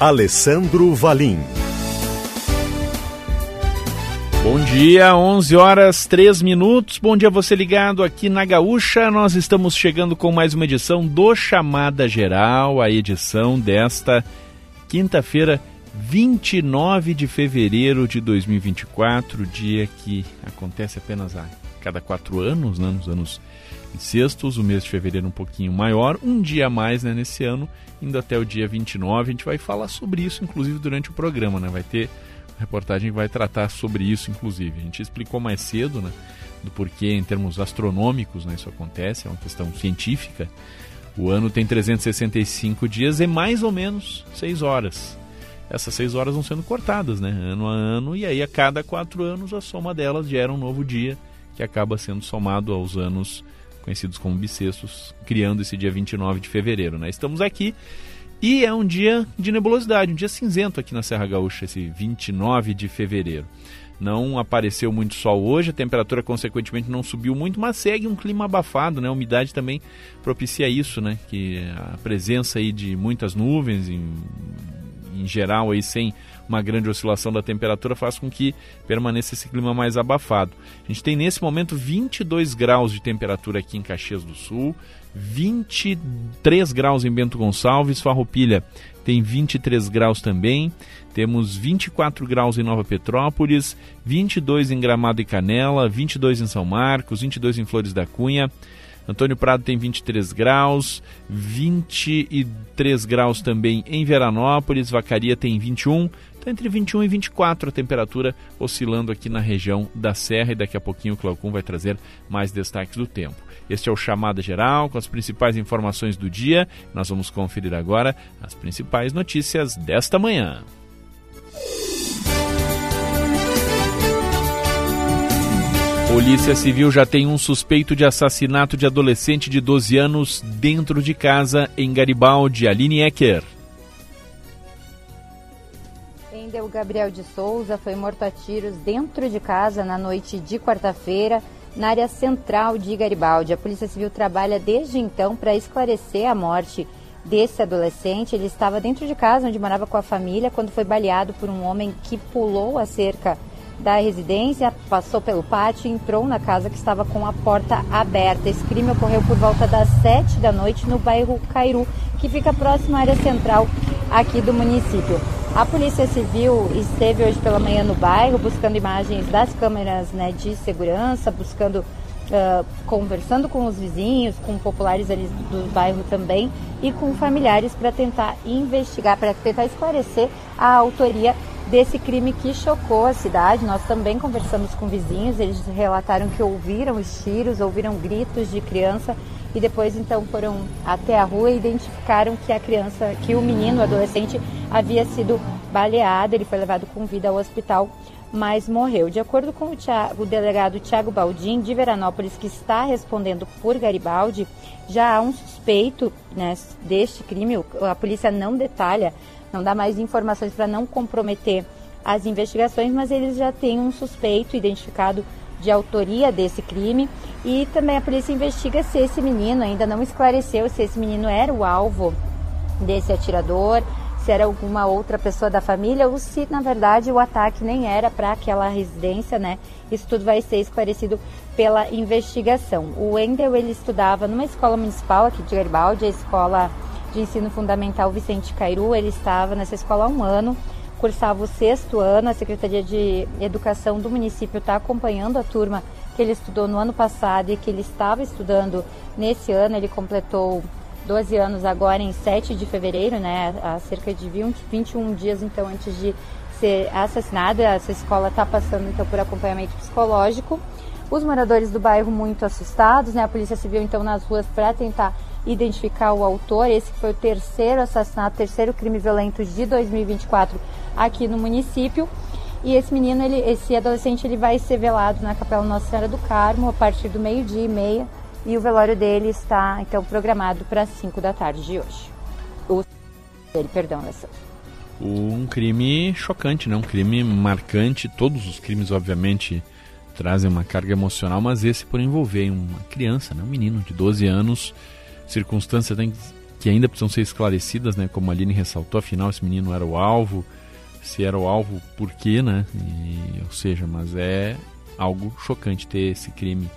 Alessandro Valim. Bom dia, 11 horas 3 minutos. Bom dia você ligado aqui na Gaúcha. Nós estamos chegando com mais uma edição do Chamada Geral, a edição desta quinta-feira, 29 de fevereiro de 2024, dia que acontece apenas a cada quatro anos, né, nos anos sextos, o mês de fevereiro um pouquinho maior, um dia a mais né, nesse ano, indo até o dia 29. A gente vai falar sobre isso, inclusive, durante o programa, né? Vai ter reportagem que vai tratar sobre isso, inclusive. A gente explicou mais cedo, né? Do porquê, em termos astronômicos, né, isso acontece, é uma questão científica. O ano tem 365 dias e mais ou menos 6 horas. Essas 6 horas vão sendo cortadas, né? Ano a ano, e aí a cada 4 anos a soma delas gera um novo dia que acaba sendo somado aos anos conhecidos como bissextos, criando esse dia 29 de fevereiro. Né? Estamos aqui e é um dia de nebulosidade, um dia cinzento aqui na Serra Gaúcha, esse 29 de fevereiro. Não apareceu muito sol hoje, a temperatura consequentemente não subiu muito, mas segue um clima abafado, né? A umidade também propicia isso, né? Que a presença aí de muitas nuvens em, geral aí sem uma grande oscilação da temperatura faz com que permaneça esse clima mais abafado. A gente tem nesse momento 22 graus de temperatura aqui em Caxias do Sul, 23 graus em Bento Gonçalves, Farroupilha tem 23 graus também. Temos 24 graus em Nova Petrópolis, 22 em Gramado e Canela, 22 em São Marcos, 22 em Flores da Cunha. Antônio Prado tem 23 graus, 23 graus também em Veranópolis, Vacaria tem 21, Está entre 21 e 24 a temperatura, oscilando aqui na região da Serra e daqui a pouquinho o Claucum vai trazer mais destaques do tempo. Este é o Chamada Geral com as principais informações do dia. Nós vamos conferir agora as principais notícias desta manhã. Polícia Civil já tem um suspeito de assassinato de adolescente de 12 anos dentro de casa em Garibaldi, Aline Ecker. Wendel Gabriel de Souza foi morto a tiros dentro de casa na noite de quarta-feira, na área central de Garibaldi. A Polícia Civil trabalha desde então para esclarecer a morte desse adolescente. Ele estava dentro de casa, onde morava com a família, quando foi baleado por um homem que pulou a cerca da residência, passou pelo pátio e entrou na casa que estava com a porta aberta. Esse crime ocorreu por volta das sete da noite no bairro Cairu, que fica próximo à área central aqui do município. A Polícia Civil esteve hoje pela manhã no bairro buscando imagens das câmeras né, de segurança, buscando, uh, conversando com os vizinhos, com populares ali do bairro também e com familiares para tentar investigar, para tentar esclarecer a autoria desse crime que chocou a cidade. Nós também conversamos com vizinhos, eles relataram que ouviram os tiros, ouviram gritos de criança e depois então foram até a rua e identificaram que a criança, que o menino, o adolescente, havia sido baleado. Ele foi levado com vida ao hospital, mas morreu. De acordo com o, o delegado Tiago Baldim, de Veranópolis, que está respondendo por Garibaldi, já há um suspeito né, deste crime. A polícia não detalha, não dá mais informações para não comprometer as investigações, mas eles já têm um suspeito identificado de autoria desse crime e também a polícia investiga se esse menino ainda não esclareceu se esse menino era o alvo desse atirador, se era alguma outra pessoa da família ou se na verdade o ataque nem era para aquela residência, né? Isso tudo vai ser esclarecido pela investigação. O Wendel ele estudava numa escola municipal aqui de Garibaldi, a escola de ensino fundamental Vicente Cairu. Ele estava nessa escola há um ano cursava o sexto ano. A Secretaria de Educação do município está acompanhando a turma que ele estudou no ano passado e que ele estava estudando nesse ano. Ele completou 12 anos agora em 7 de fevereiro, né? Há cerca de 20, 21 dias então antes de ser assassinado. Essa escola está passando então por acompanhamento psicológico. Os moradores do bairro muito assustados, né? A Polícia Civil então nas ruas para tentar identificar o autor. Esse foi o terceiro assassinato, terceiro crime violento de 2024 aqui no município. E esse menino, ele, esse adolescente, ele vai ser velado na Capela Nossa Senhora do Carmo a partir do meio-dia e meia. E o velório dele está, então, programado para 5 da tarde de hoje. O dele, perdão, Alessandro. Um crime chocante, né? Um crime marcante. Todos os crimes, obviamente, trazem uma carga emocional, mas esse por envolver uma criança, né? um menino de 12 anos, circunstâncias que ainda precisam ser esclarecidas, né? Como a Aline ressaltou, afinal esse menino era o alvo, se era o alvo, por quê, né? E, ou seja, mas é algo chocante ter esse crime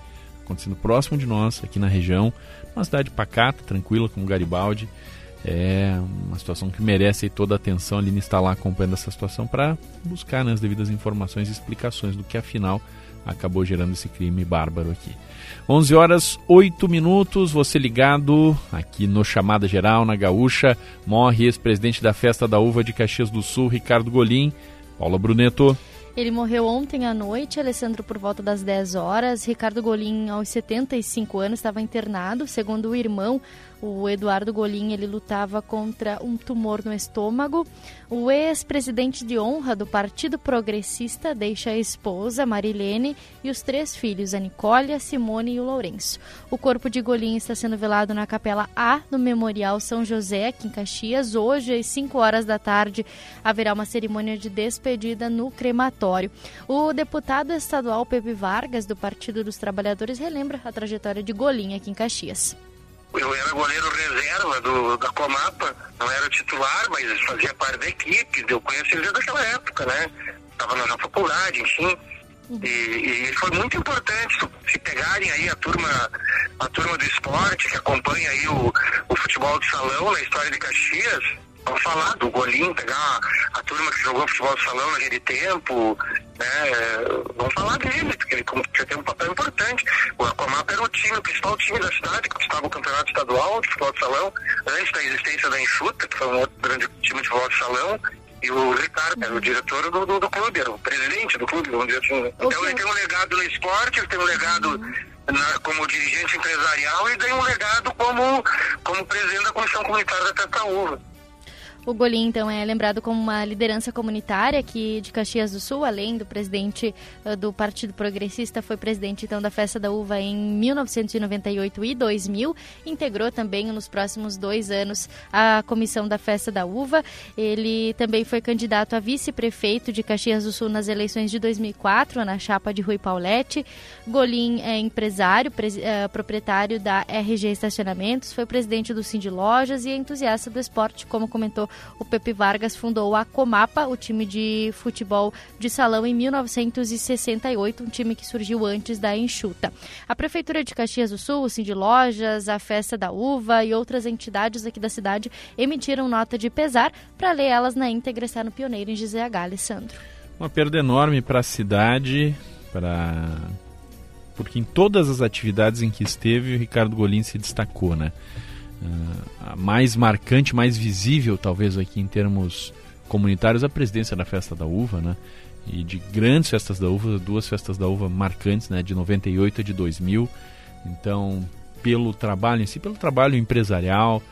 acontecendo próximo de nós, aqui na região, uma cidade pacata, tranquila, como Garibaldi. É uma situação que merece toda a atenção. A Aline está lá acompanhando essa situação para buscar né, as devidas informações e explicações do que afinal acabou gerando esse crime bárbaro aqui. 11 horas 8 minutos, você ligado aqui no Chamada Geral, na Gaúcha, morre ex-presidente da Festa da Uva de Caxias do Sul, Ricardo Golim. Paula Bruneto. Ele morreu ontem à noite, Alessandro, por volta das 10 horas. Ricardo Golim, aos 75 anos, estava internado. Segundo o irmão, o Eduardo Golim, ele lutava contra um tumor no estômago. O ex-presidente de honra do Partido Progressista deixa a esposa, Marilene, e os três filhos, a Nicole, a Simone e o Lourenço. O corpo de Golim está sendo velado na Capela A do Memorial São José, aqui em Caxias. Hoje, às 5 horas da tarde, haverá uma cerimônia de despedida no crematório. O deputado estadual Pepe Vargas, do Partido dos Trabalhadores, relembra a trajetória de Golim aqui em Caxias. Eu era goleiro reserva do, da Comapa, não era titular, mas fazia parte da equipe, eu conheci ele desde aquela época, né? Estava na faculdade, enfim. E, e, foi muito importante se pegarem aí a turma, a turma do esporte que acompanha aí o, o futebol de salão na história de Caxias, Vamos falar do Golim, pegar a, turma que jogou futebol de salão naquele tempo, né? Vamos falar dele, porque ele tem um papel importante. O Aquamapa era o time, o principal time da cidade, que disputava o campeonato estadual de futebol de salão, antes da existência da Enxuta, que foi um outro grande time de futebol de salão. E o Ricardo era o diretor do, do, do clube, era o presidente do clube, vamos dizer assim. Né? Então ele tem um legado no esporte, ele tem um legado na, como dirigente empresarial e tem um legado como, como presidente da Comissão Comunitária da Tataúva. O Golim, então, é lembrado como uma liderança comunitária aqui de Caxias do Sul, além do presidente uh, do Partido Progressista, foi presidente, então, da Festa da Uva em 1998 e 2000. Integrou também, nos próximos dois anos, a comissão da Festa da Uva. Ele também foi candidato a vice-prefeito de Caxias do Sul nas eleições de 2004, na chapa de Rui Paulette. Golim é empresário, uh, proprietário da RG Estacionamentos, foi presidente do Cindy Lojas e é entusiasta do esporte, como comentou o Pepe Vargas fundou a Comapa, o time de futebol de salão, em 1968, um time que surgiu antes da Enxuta. A Prefeitura de Caxias do Sul, o Cindy Lojas, a Festa da Uva e outras entidades aqui da cidade emitiram nota de pesar para ler elas na íntegra, está no Pioneiro em GZH, Alessandro. Uma perda enorme para a cidade, para porque em todas as atividades em que esteve, o Ricardo Golim se destacou, né? Uh, mais marcante, mais visível, talvez aqui em termos comunitários, a presidência da Festa da Uva, né? E de grandes festas da uva, duas festas da uva marcantes, né? De 98 e de 2000. Então, pelo trabalho em si, pelo trabalho empresarial,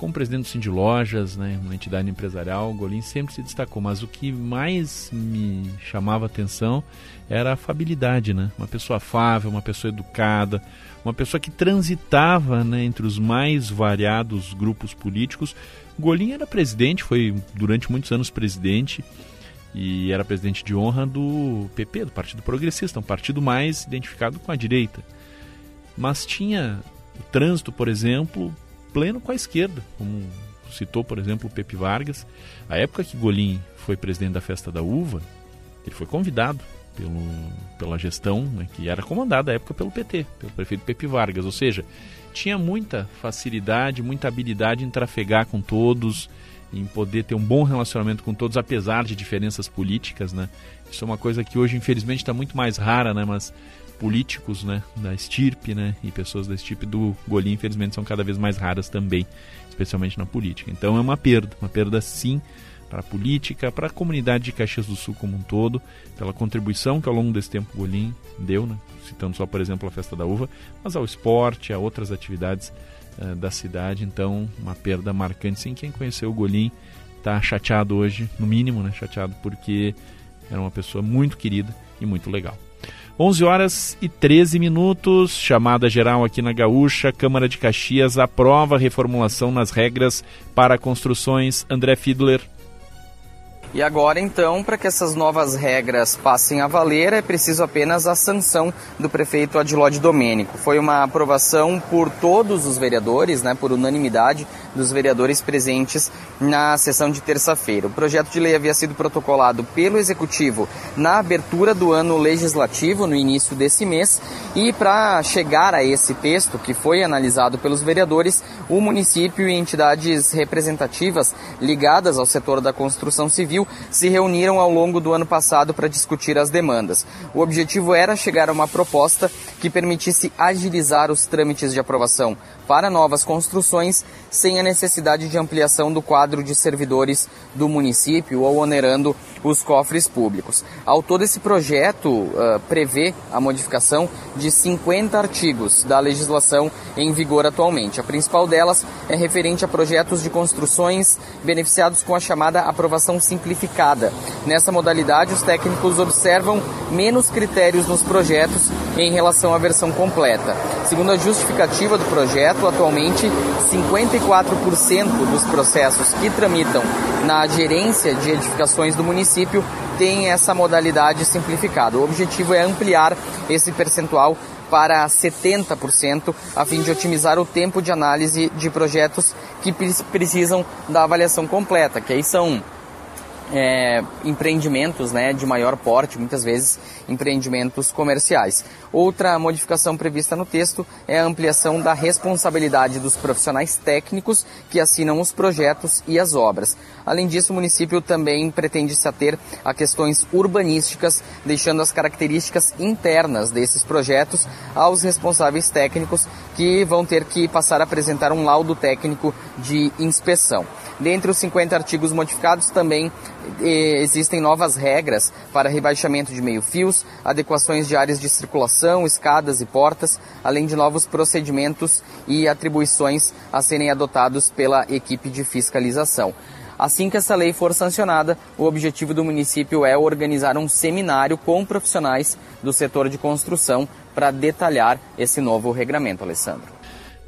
como presidente do Cindy Lojas, né, uma entidade empresarial, o Golim sempre se destacou, mas o que mais me chamava atenção era a afabilidade, né? Uma pessoa afável, uma pessoa educada, uma pessoa que transitava né, entre os mais variados grupos políticos. Golim era presidente, foi durante muitos anos presidente e era presidente de honra do PP, do Partido Progressista, um partido mais identificado com a direita. Mas tinha o trânsito, por exemplo, pleno com a esquerda, como citou, por exemplo, o Pepe Vargas. A época que Golim foi presidente da Festa da Uva, ele foi convidado pelo, pela gestão né, que era comandada à época pelo PT, pelo prefeito Pepe Vargas. Ou seja, tinha muita facilidade, muita habilidade em trafegar com todos, em poder ter um bom relacionamento com todos, apesar de diferenças políticas. Né? Isso é uma coisa que hoje, infelizmente, está muito mais rara, né? mas políticos né, da estirpe né, e pessoas da estirpe do Golim, infelizmente, são cada vez mais raras também, especialmente na política. Então é uma perda, uma perda sim para a política, para a comunidade de Caxias do Sul como um todo, pela contribuição que ao longo desse tempo o Golim deu, né? citando só, por exemplo, a Festa da Uva, mas ao esporte, a outras atividades uh, da cidade. Então, uma perda marcante. Sim, quem conheceu o Golim está chateado hoje, no mínimo, né? Chateado porque era uma pessoa muito querida e muito legal. 11 horas e 13 minutos, chamada geral aqui na Gaúcha, Câmara de Caxias aprova reformulação nas regras para construções. André Fiedler. E agora, então, para que essas novas regras passem a valer, é preciso apenas a sanção do prefeito Adilode Domênico. Foi uma aprovação por todos os vereadores, né, por unanimidade dos vereadores presentes na sessão de terça-feira. O projeto de lei havia sido protocolado pelo Executivo na abertura do ano legislativo, no início desse mês, e para chegar a esse texto, que foi analisado pelos vereadores, o município e entidades representativas ligadas ao setor da construção civil Civil se reuniram ao longo do ano passado para discutir as demandas. O objetivo era chegar a uma proposta que permitisse agilizar os trâmites de aprovação para novas construções sem a necessidade de ampliação do quadro de servidores do município ou onerando os cofres públicos. Ao todo, esse projeto uh, prevê a modificação de 50 artigos da legislação em vigor atualmente. A principal delas é referente a projetos de construções beneficiados com a chamada aprovação simplificada. Nessa modalidade, os técnicos observam menos critérios nos projetos em relação à versão completa. Segundo a justificativa do projeto, atualmente 54% dos processos que tramitam na gerência de edificações do município têm essa modalidade simplificada. O objetivo é ampliar esse percentual para 70%, a fim de otimizar o tempo de análise de projetos que precisam da avaliação completa, que aí são é, empreendimentos né, de maior porte, muitas vezes empreendimentos comerciais. Outra modificação prevista no texto é a ampliação da responsabilidade dos profissionais técnicos que assinam os projetos e as obras. Além disso, o município também pretende se ater a questões urbanísticas, deixando as características internas desses projetos aos responsáveis técnicos que vão ter que passar a apresentar um laudo técnico de inspeção. Dentre os 50 artigos modificados também eh, existem novas regras para rebaixamento de meio-fios, adequações de áreas de circulação, escadas e portas, além de novos procedimentos e atribuições a serem adotados pela equipe de fiscalização. Assim que essa lei for sancionada, o objetivo do município é organizar um seminário com profissionais do setor de construção para detalhar esse novo regramento, Alessandro.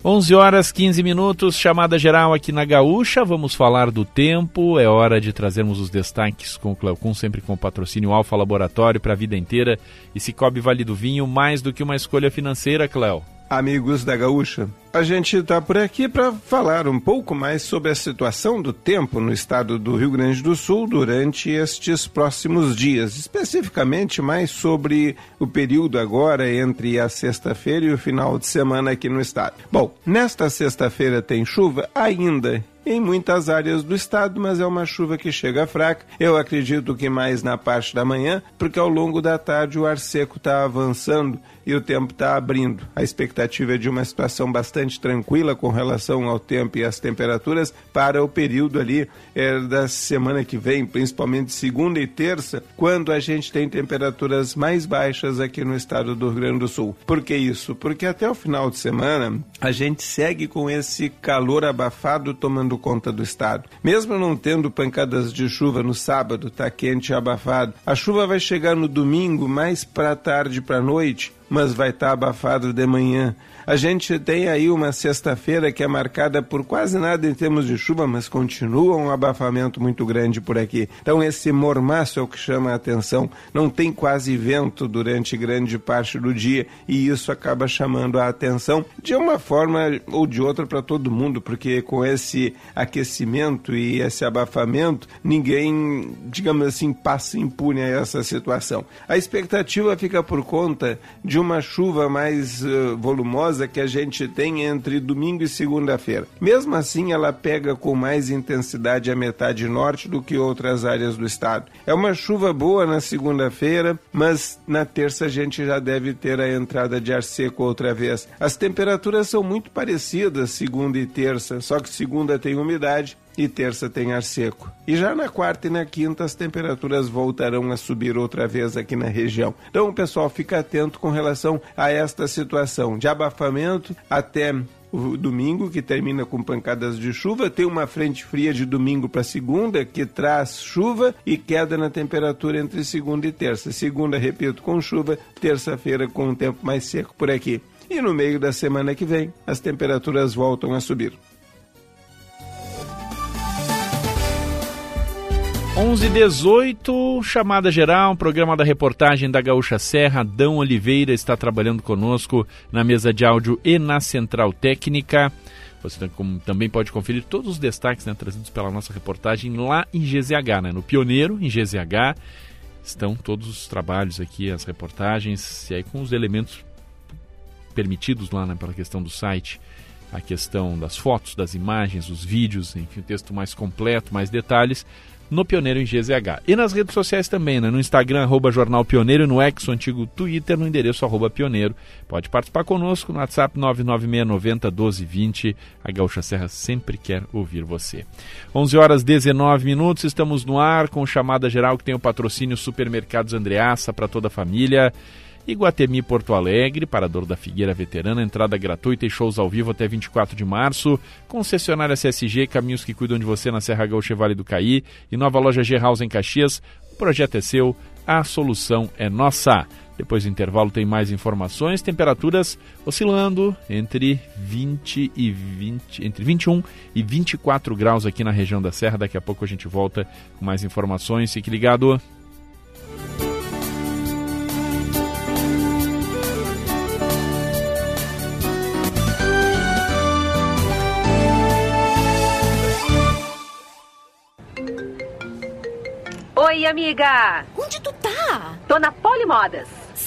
11 horas 15 minutos, chamada geral aqui na Gaúcha. Vamos falar do tempo. É hora de trazermos os destaques com o Cleocum, sempre com o patrocínio Alfa Laboratório para a vida inteira. E Cicobi Vale do Vinho, mais do que uma escolha financeira, Cleo amigos da Gaúcha. A gente está por aqui para falar um pouco mais sobre a situação do tempo no estado do Rio Grande do Sul durante estes próximos dias, especificamente mais sobre o período agora entre a sexta-feira e o final de semana aqui no estado. Bom, nesta sexta-feira tem chuva ainda em muitas áreas do estado, mas é uma chuva que chega fraca. Eu acredito que mais na parte da manhã, porque ao longo da tarde o ar seco está avançando e o tempo está abrindo. A expectativa é de uma situação bastante tranquila com relação ao tempo e às temperaturas para o período ali é, da semana que vem, principalmente segunda e terça, quando a gente tem temperaturas mais baixas aqui no estado do Rio Grande do Sul. Por que isso? Porque até o final de semana a gente segue com esse calor abafado tomando conta do estado. Mesmo não tendo pancadas de chuva no sábado, tá quente e abafado. A chuva vai chegar no domingo mais para tarde para noite mas vai estar tá abafado de manhã. A gente tem aí uma sexta-feira que é marcada por quase nada em termos de chuva, mas continua um abafamento muito grande por aqui. Então esse mormaço é o que chama a atenção. Não tem quase vento durante grande parte do dia e isso acaba chamando a atenção de uma forma ou de outra para todo mundo, porque com esse aquecimento e esse abafamento, ninguém, digamos assim, passa impune a essa situação. A expectativa fica por conta de uma chuva mais uh, volumosa que a gente tem entre domingo e segunda-feira. Mesmo assim, ela pega com mais intensidade a metade norte do que outras áreas do estado. É uma chuva boa na segunda-feira, mas na terça a gente já deve ter a entrada de ar seco outra vez. As temperaturas são muito parecidas segunda e terça, só que segunda tem umidade e terça tem ar seco. E já na quarta e na quinta as temperaturas voltarão a subir outra vez aqui na região. Então, pessoal, fica atento com relação a esta situação de abafamento até o domingo, que termina com pancadas de chuva. Tem uma frente fria de domingo para segunda, que traz chuva e queda na temperatura entre segunda e terça. Segunda, repito, com chuva. Terça-feira, com um tempo mais seco por aqui. E no meio da semana que vem, as temperaturas voltam a subir. 11:18 chamada geral, programa da reportagem da Gaúcha Serra. Dão Oliveira está trabalhando conosco na mesa de áudio e na central técnica. Você também pode conferir todos os destaques né, trazidos pela nossa reportagem lá em GZH, né, no Pioneiro, em GZH. Estão todos os trabalhos aqui, as reportagens, e aí com os elementos permitidos lá né, pela questão do site a questão das fotos, das imagens, os vídeos, enfim, o texto mais completo, mais detalhes no Pioneiro em GZH. E nas redes sociais também, né? no Instagram, arroba Jornal Pioneiro, no ex, antigo Twitter, no endereço arroba Pioneiro. Pode participar conosco no WhatsApp 996901220. A Gaúcha Serra sempre quer ouvir você. 11 horas 19 minutos, estamos no ar com chamada geral que tem o patrocínio Supermercados Andreaça para toda a família. Iguatemi Porto Alegre, Parador da Figueira Veterana, entrada gratuita e shows ao vivo até 24 de março. Concessionária CSG, caminhos que cuidam de você na Serra Gaúcha Vale do Caí. E nova loja G-House em Caxias. O projeto é seu, a solução é nossa. Depois do intervalo tem mais informações, temperaturas oscilando entre 20 e 20, entre 21 e 24 graus aqui na região da Serra. Daqui a pouco a gente volta com mais informações. Fique ligado. Oi, amiga! Onde tu tá? Tô na Polimodas.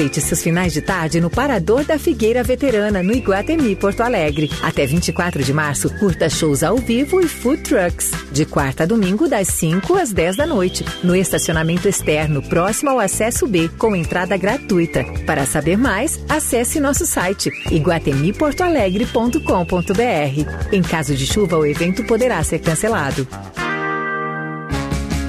Aproveite seus finais de tarde no Parador da Figueira Veterana, no Iguatemi, Porto Alegre. Até 24 de março, curta shows ao vivo e food trucks. De quarta a domingo, das 5 às 10 da noite. No estacionamento externo, próximo ao acesso B, com entrada gratuita. Para saber mais, acesse nosso site iguatemiportoalegre.com.br. Em caso de chuva, o evento poderá ser cancelado.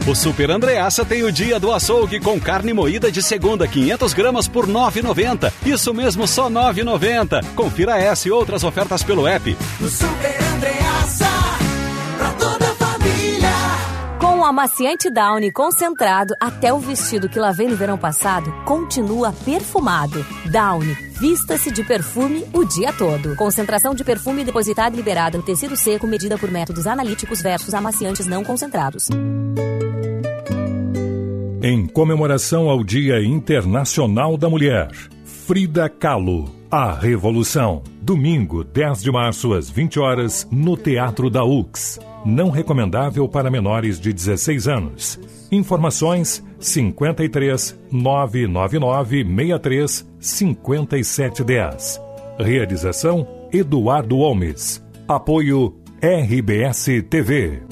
O Super Andreaça tem o dia do açougue com carne moída de segunda 500 gramas por 9,90. Isso mesmo, só 9,90. Confira essa e outras ofertas pelo app. Super Andreaça, amaciante Downy concentrado, até o vestido que lavei no verão passado continua perfumado. Downy, vista-se de perfume o dia todo. Concentração de perfume depositada e liberada no tecido seco medida por métodos analíticos versus amaciantes não concentrados. Em comemoração ao Dia Internacional da Mulher, Frida Kahlo, A Revolução. Domingo, 10 de março, às 20 horas, no Teatro da UX. Não recomendável para menores de 16 anos. Informações 53 999 63 5710. Realização Eduardo Holmes. Apoio RBS TV.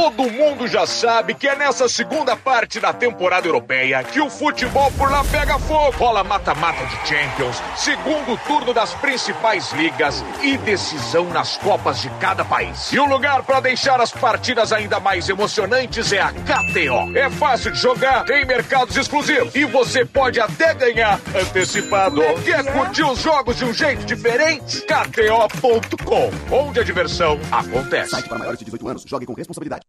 Todo mundo já sabe que é nessa segunda parte da temporada europeia que o futebol por lá pega fogo. Rola mata-mata de Champions, segundo turno das principais ligas e decisão nas Copas de cada país. E o lugar para deixar as partidas ainda mais emocionantes é a KTO. É fácil de jogar, tem mercados exclusivos e você pode até ganhar antecipado. Quer curtir os jogos de um jeito diferente? KTO.com, onde a diversão acontece. Site para maiores de 18 anos, jogue com responsabilidade.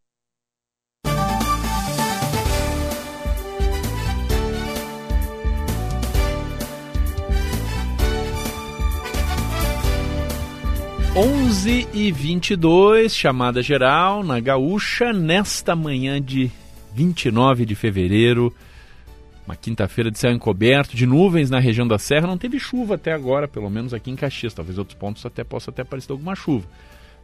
11 e 22, chamada geral na Gaúcha, nesta manhã de 29 de fevereiro, uma quinta-feira de céu encoberto, de nuvens na região da Serra. Não teve chuva até agora, pelo menos aqui em Caxias. Talvez outros pontos até possa até aparecer alguma chuva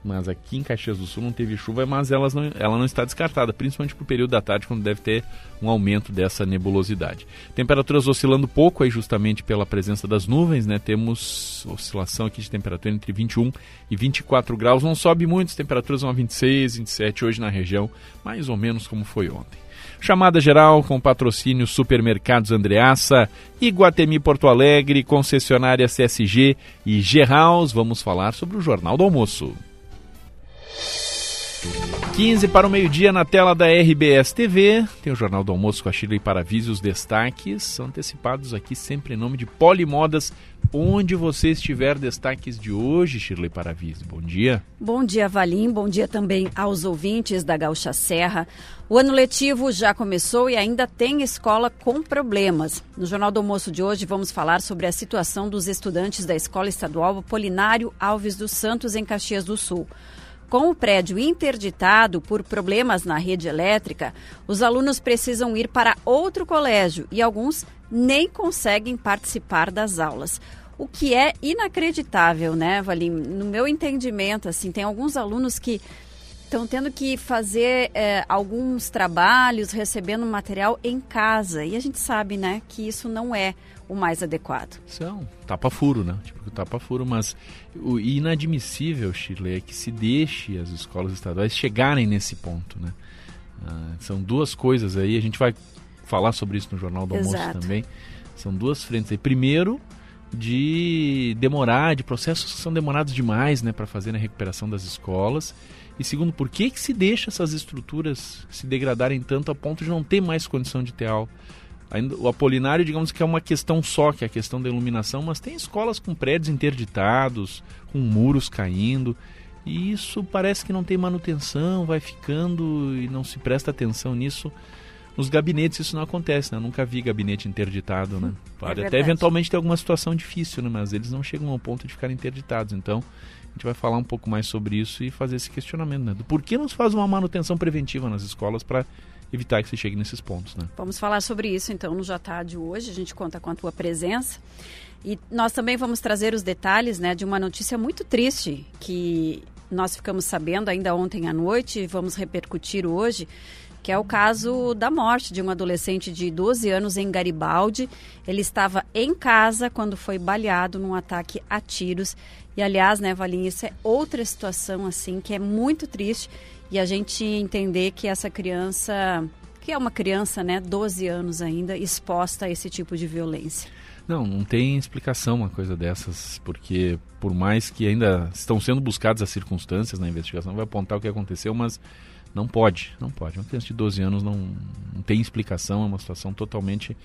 mas aqui em Caxias do Sul não teve chuva, mas elas não, ela não está descartada, principalmente para o período da tarde, quando deve ter um aumento dessa nebulosidade. Temperaturas oscilando pouco, aí justamente pela presença das nuvens, né? Temos oscilação aqui de temperatura entre 21 e 24 graus, não sobe muito, as temperaturas vão a 26, 27 hoje na região, mais ou menos como foi ontem. Chamada geral com patrocínio Supermercados Andreaça, Iguatemi Porto Alegre, concessionária CSG e G-House. Vamos falar sobre o Jornal do Almoço. 15 para o meio-dia na tela da RBS TV. Tem o Jornal do Almoço com a Shirley Paravise. Os destaques antecipados aqui sempre em nome de Polimodas. Onde você estiver, destaques de hoje, Shirley Paravise. Bom dia. Bom dia, Valim. Bom dia também aos ouvintes da Gaúcha Serra. O ano letivo já começou e ainda tem escola com problemas. No Jornal do Almoço de hoje vamos falar sobre a situação dos estudantes da Escola Estadual Polinário Alves dos Santos, em Caxias do Sul. Com o prédio interditado por problemas na rede elétrica, os alunos precisam ir para outro colégio e alguns nem conseguem participar das aulas. O que é inacreditável, né, Valim? No meu entendimento, assim, tem alguns alunos que estão tendo que fazer é, alguns trabalhos, recebendo material em casa. E a gente sabe, né, que isso não é o mais adequado. São tapa-furo, né? Tipo, tapa-furo, mas o inadmissível, Shirley, é que se deixe as escolas estaduais chegarem nesse ponto, né? Ah, são duas coisas aí, a gente vai falar sobre isso no Jornal do Exato. Almoço também. São duas frentes aí. Primeiro, de demorar, de processos que são demorados demais, né, para fazer a recuperação das escolas. E segundo, por que, que se deixa essas estruturas se degradarem tanto a ponto de não ter mais condição de ter aula? Ainda, o Apolinário, digamos que é uma questão só, que é a questão da iluminação, mas tem escolas com prédios interditados, com muros caindo, e isso parece que não tem manutenção, vai ficando e não se presta atenção nisso. Nos gabinetes isso não acontece, né? Eu nunca vi gabinete interditado, né? É Pode é até eventualmente ter alguma situação difícil, né? Mas eles não chegam ao ponto de ficar interditados. Então, a gente vai falar um pouco mais sobre isso e fazer esse questionamento, né? Do porquê não se faz uma manutenção preventiva nas escolas para evitar que se chegue nesses pontos. Né? Vamos falar sobre isso então no Jatá de hoje. A gente conta com a tua presença. E nós também vamos trazer os detalhes né, de uma notícia muito triste que nós ficamos sabendo ainda ontem à noite e vamos repercutir hoje, que é o caso da morte de um adolescente de 12 anos em Garibaldi. Ele estava em casa quando foi baleado num ataque a tiros. E aliás, né, Valinha, isso é outra situação assim que é muito triste e a gente entender que essa criança, que é uma criança, né, 12 anos ainda, exposta a esse tipo de violência. Não, não tem explicação uma coisa dessas, porque por mais que ainda estão sendo buscadas as circunstâncias na investigação, vai apontar o que aconteceu, mas não pode, não pode. Uma criança de 12 anos não, não tem explicação, é uma situação totalmente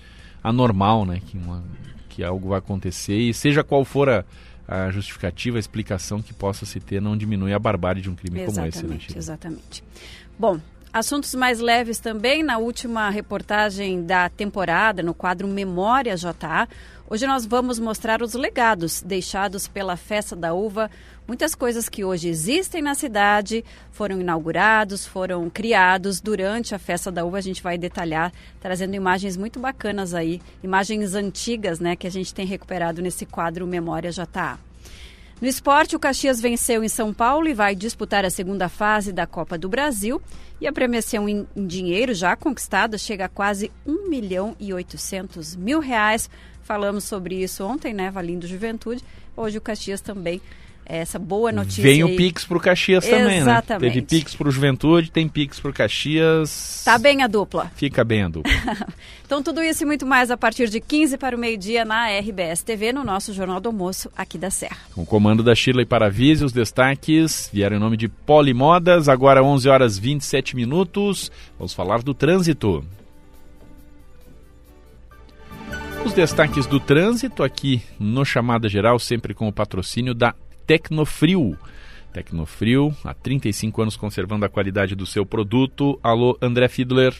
anormal, né, que, uma, que algo vai acontecer e seja qual for a, a justificativa, a explicação que possa se ter não diminui a barbárie de um crime exatamente, como esse. Né, exatamente. Bom, assuntos mais leves também na última reportagem da temporada, no quadro Memória JA. Hoje nós vamos mostrar os legados deixados pela Festa da Uva. Muitas coisas que hoje existem na cidade foram inaugurados, foram criados durante a Festa da Uva. A gente vai detalhar, trazendo imagens muito bacanas aí, imagens antigas, né, que a gente tem recuperado nesse quadro Memória JA. No esporte, o Caxias venceu em São Paulo e vai disputar a segunda fase da Copa do Brasil. E a premiação em, em dinheiro já conquistada chega a quase 1 milhão e 800 mil reais Falamos sobre isso ontem, né, Valindo Juventude. Hoje o Caxias também essa boa notícia. Vem aí. o Pix pro Caxias também, Exatamente. né? Teve Pix pro Juventude, tem Pix pro Caxias. Tá bem a dupla. Fica bem a dupla. então tudo isso e muito mais a partir de 15 para o meio-dia na RBS TV, no nosso Jornal do Almoço aqui da Serra. Com o comando da Shirley Paravise, os destaques vieram em nome de Polimodas, agora 11 horas 27 minutos. Vamos falar do trânsito. Os destaques do trânsito aqui no Chamada Geral, sempre com o patrocínio da Tecnofrio. Tecnofrio, há 35 anos conservando a qualidade do seu produto. Alô, André Fiedler.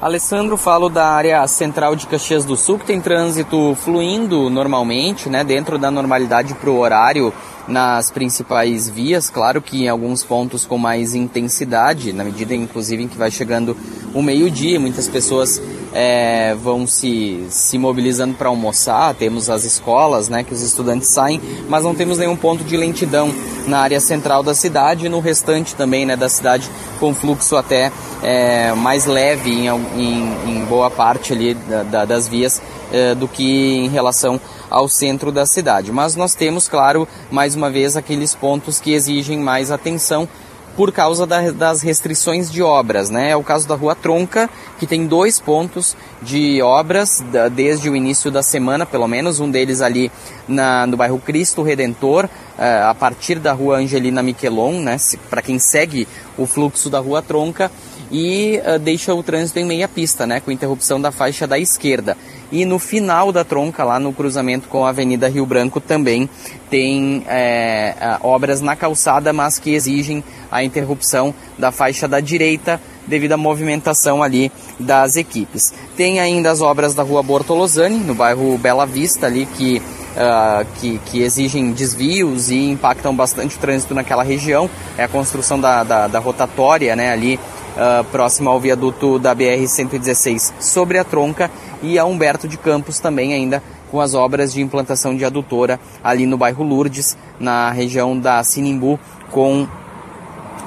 Alessandro, falo da área central de Caxias do Sul, que tem trânsito fluindo normalmente, né, dentro da normalidade para o horário nas principais vias, claro que em alguns pontos com mais intensidade, na medida inclusive em que vai chegando o meio-dia, muitas pessoas é, vão se, se mobilizando para almoçar, temos as escolas, né, que os estudantes saem, mas não temos nenhum ponto de lentidão na área central da cidade. E no restante também né, da cidade com fluxo até é, mais leve em, em, em, boa parte ali da, da, das vias é, do que em relação ao centro da cidade. Mas nós temos, claro, mais uma vez aqueles pontos que exigem mais atenção por causa da, das restrições de obras, né? É o caso da Rua Tronca, que tem dois pontos de obras da, desde o início da semana, pelo menos, um deles ali na, no bairro Cristo Redentor, uh, a partir da Rua Angelina Miquelon, né? Para quem segue o fluxo da Rua Tronca, e uh, deixa o trânsito em meia pista, né? Com interrupção da faixa da esquerda. E no final da tronca, lá no cruzamento com a Avenida Rio Branco, também tem é, obras na calçada, mas que exigem a interrupção da faixa da direita devido à movimentação ali das equipes. Tem ainda as obras da Rua Bortolosani, no bairro Bela Vista, ali que Uh, que, que, exigem desvios e impactam bastante o trânsito naquela região. É a construção da, da, da rotatória né, ali uh, próximo ao viaduto da BR-116 sobre a tronca e a Humberto de Campos também ainda com as obras de implantação de adutora ali no bairro Lourdes, na região da Sinimbu, com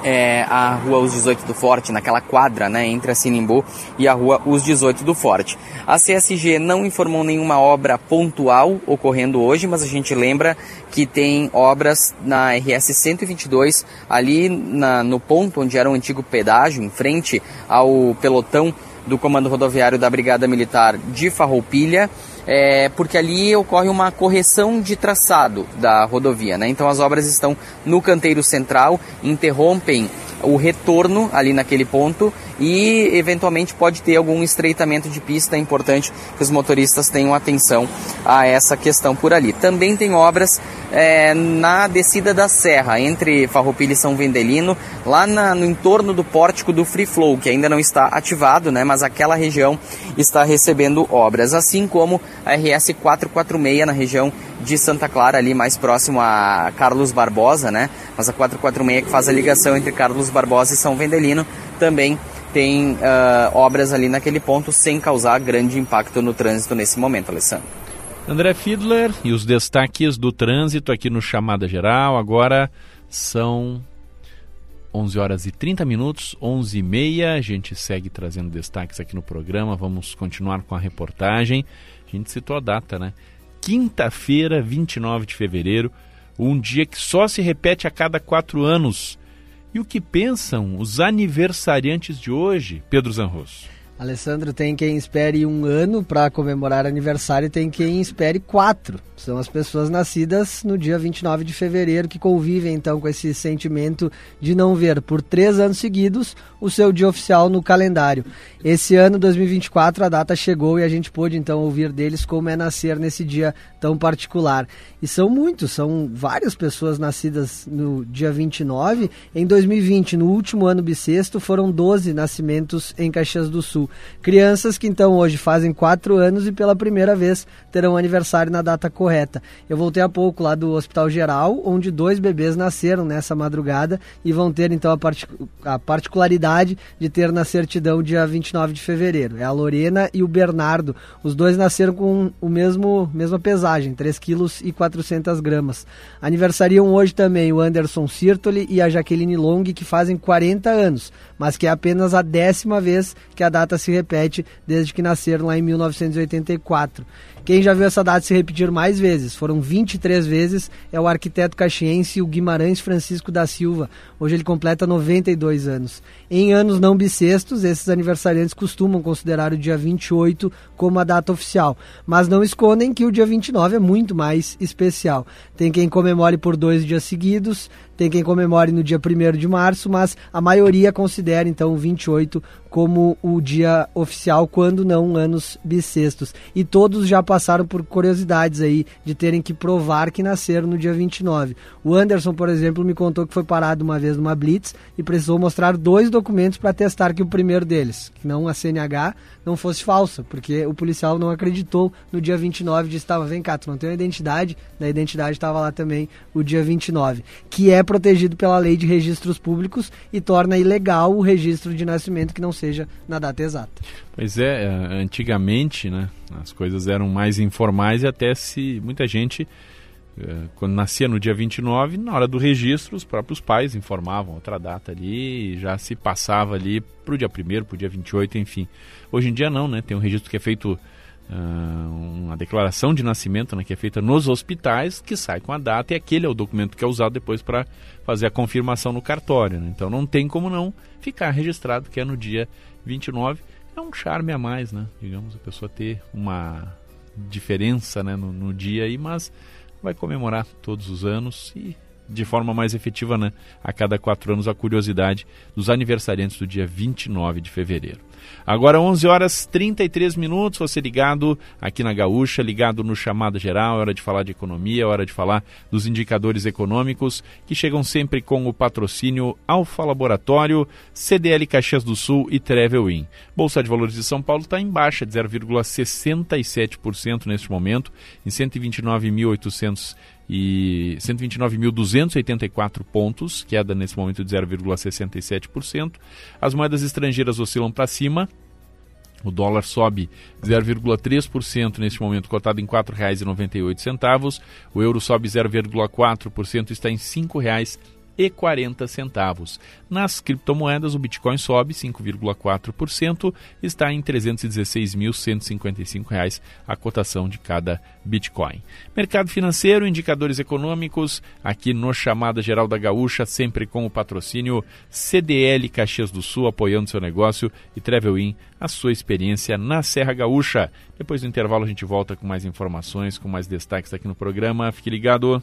é, a rua Os 18 do Forte, naquela quadra né, entre a Sinimbu e a rua Os 18 do Forte. A CSG não informou nenhuma obra pontual ocorrendo hoje, mas a gente lembra que tem obras na RS 122, ali na, no ponto onde era o antigo pedágio, em frente ao pelotão do Comando Rodoviário da Brigada Militar de Farroupilha é, porque ali ocorre uma correção de traçado da rodovia. Né? Então as obras estão no canteiro central, interrompem o retorno ali naquele ponto e eventualmente pode ter algum estreitamento de pista. É importante que os motoristas tenham atenção a essa questão por ali. Também tem obras é, na descida da serra entre Farroupilha e São Vendelino, lá na, no entorno do pórtico do Free Flow, que ainda não está ativado, né, mas aquela região está recebendo obras, assim como a RS 446 na região de Santa Clara, ali mais próximo a Carlos Barbosa, né? Mas a 446 que faz a ligação entre Carlos Barbosa e São Vendelino também tem uh, obras ali naquele ponto sem causar grande impacto no trânsito nesse momento, Alessandro. André Fiedler e os destaques do trânsito aqui no Chamada Geral. Agora são 11 horas e 30 minutos, 11 e meia. A gente segue trazendo destaques aqui no programa. Vamos continuar com a reportagem. A gente citou a data, né? Quinta-feira, 29 de fevereiro, um dia que só se repete a cada quatro anos e o que pensam os aniversariantes de hoje, Pedro Zanrosso? Alessandro, tem quem espere um ano para comemorar aniversário e tem quem espere quatro. São as pessoas nascidas no dia 29 de fevereiro que convivem então com esse sentimento de não ver por três anos seguidos o seu dia oficial no calendário. Esse ano, 2024, a data chegou e a gente pôde então ouvir deles como é nascer nesse dia tão particular. E são muitos, são várias pessoas nascidas no dia 29. Em 2020, no último ano bissexto, foram 12 nascimentos em Caxias do Sul. Crianças que então hoje fazem quatro anos e pela primeira vez terão aniversário na data correta. Eu voltei há pouco lá do Hospital Geral, onde dois bebês nasceram nessa madrugada e vão ter então a, a particularidade de ter na certidão dia 29 de fevereiro. É a Lorena e o Bernardo. Os dois nasceram com o mesmo mesma pesagem, 3 quilos e 400 gramas. Aniversariam hoje também o Anderson Sirtoli e a Jaqueline Long, que fazem 40 anos, mas que é apenas a décima vez que a data se repete desde que nasceram lá em 1984. Quem já viu essa data se repetir mais vezes, foram 23 vezes, é o arquiteto caxiense o Guimarães Francisco da Silva. Hoje ele completa 92 anos. Em anos não bissextos, esses aniversariantes costumam considerar o dia 28 como a data oficial, mas não escondem que o dia 29 é muito mais especial. Tem quem comemore por dois dias seguidos, tem quem comemore no dia 1 de março, mas a maioria considera então o 28 como o dia oficial, quando não anos bissextos. E todos já passaram por curiosidades aí de terem que provar que nasceram no dia 29. O Anderson, por exemplo, me contou que foi parado uma vez numa blitz e precisou mostrar dois documentos para testar que o primeiro deles, que não a CNH, não fosse falsa, porque o policial não acreditou no dia 29 de estava, vem cá, tu não tem uma identidade, na identidade estava lá também o dia 29, que é protegido pela lei de registros públicos e torna ilegal o registro de nascimento que não seja na data exata. Pois é, é antigamente, né, as coisas eram mais informais e até se muita gente é, quando nascia no dia 29, na hora do registro, os próprios pais informavam outra data ali, já se passava ali para o dia 1 para o dia 28, enfim. Hoje em dia não, né? Tem um registro que é feito, uma declaração de nascimento, né? Que é feita nos hospitais, que sai com a data e aquele é o documento que é usado depois para fazer a confirmação no cartório, né? Então não tem como não ficar registrado que é no dia 29. É um charme a mais, né? Digamos, a pessoa ter uma diferença né, no, no dia aí, mas vai comemorar todos os anos e de forma mais efetiva, né, a cada quatro anos, a curiosidade dos aniversariantes do dia 29 de fevereiro. Agora 11 horas 33 minutos, você ligado aqui na Gaúcha, ligado no Chamada Geral, é hora de falar de economia, é hora de falar dos indicadores econômicos que chegam sempre com o patrocínio Alfa Laboratório, CDL Caxias do Sul e Travel In. Bolsa de Valores de São Paulo está em baixa de 0,67% neste momento, em 129.800 e 129.284 pontos, queda nesse momento de 0,67%. As moedas estrangeiras oscilam para cima. O dólar sobe 0,3% neste momento, cotado em R$ 4,98. O euro sobe 0,4%, está em R$ 5,00 e 40 centavos. Nas criptomoedas, o Bitcoin sobe 5,4%, está em R$ 316.155 a cotação de cada Bitcoin. Mercado financeiro, indicadores econômicos, aqui no Chamada Geral da Gaúcha, sempre com o patrocínio CDL Caxias do Sul, apoiando seu negócio, e Travel In, a sua experiência na Serra Gaúcha. Depois do intervalo a gente volta com mais informações, com mais destaques aqui no programa. Fique ligado.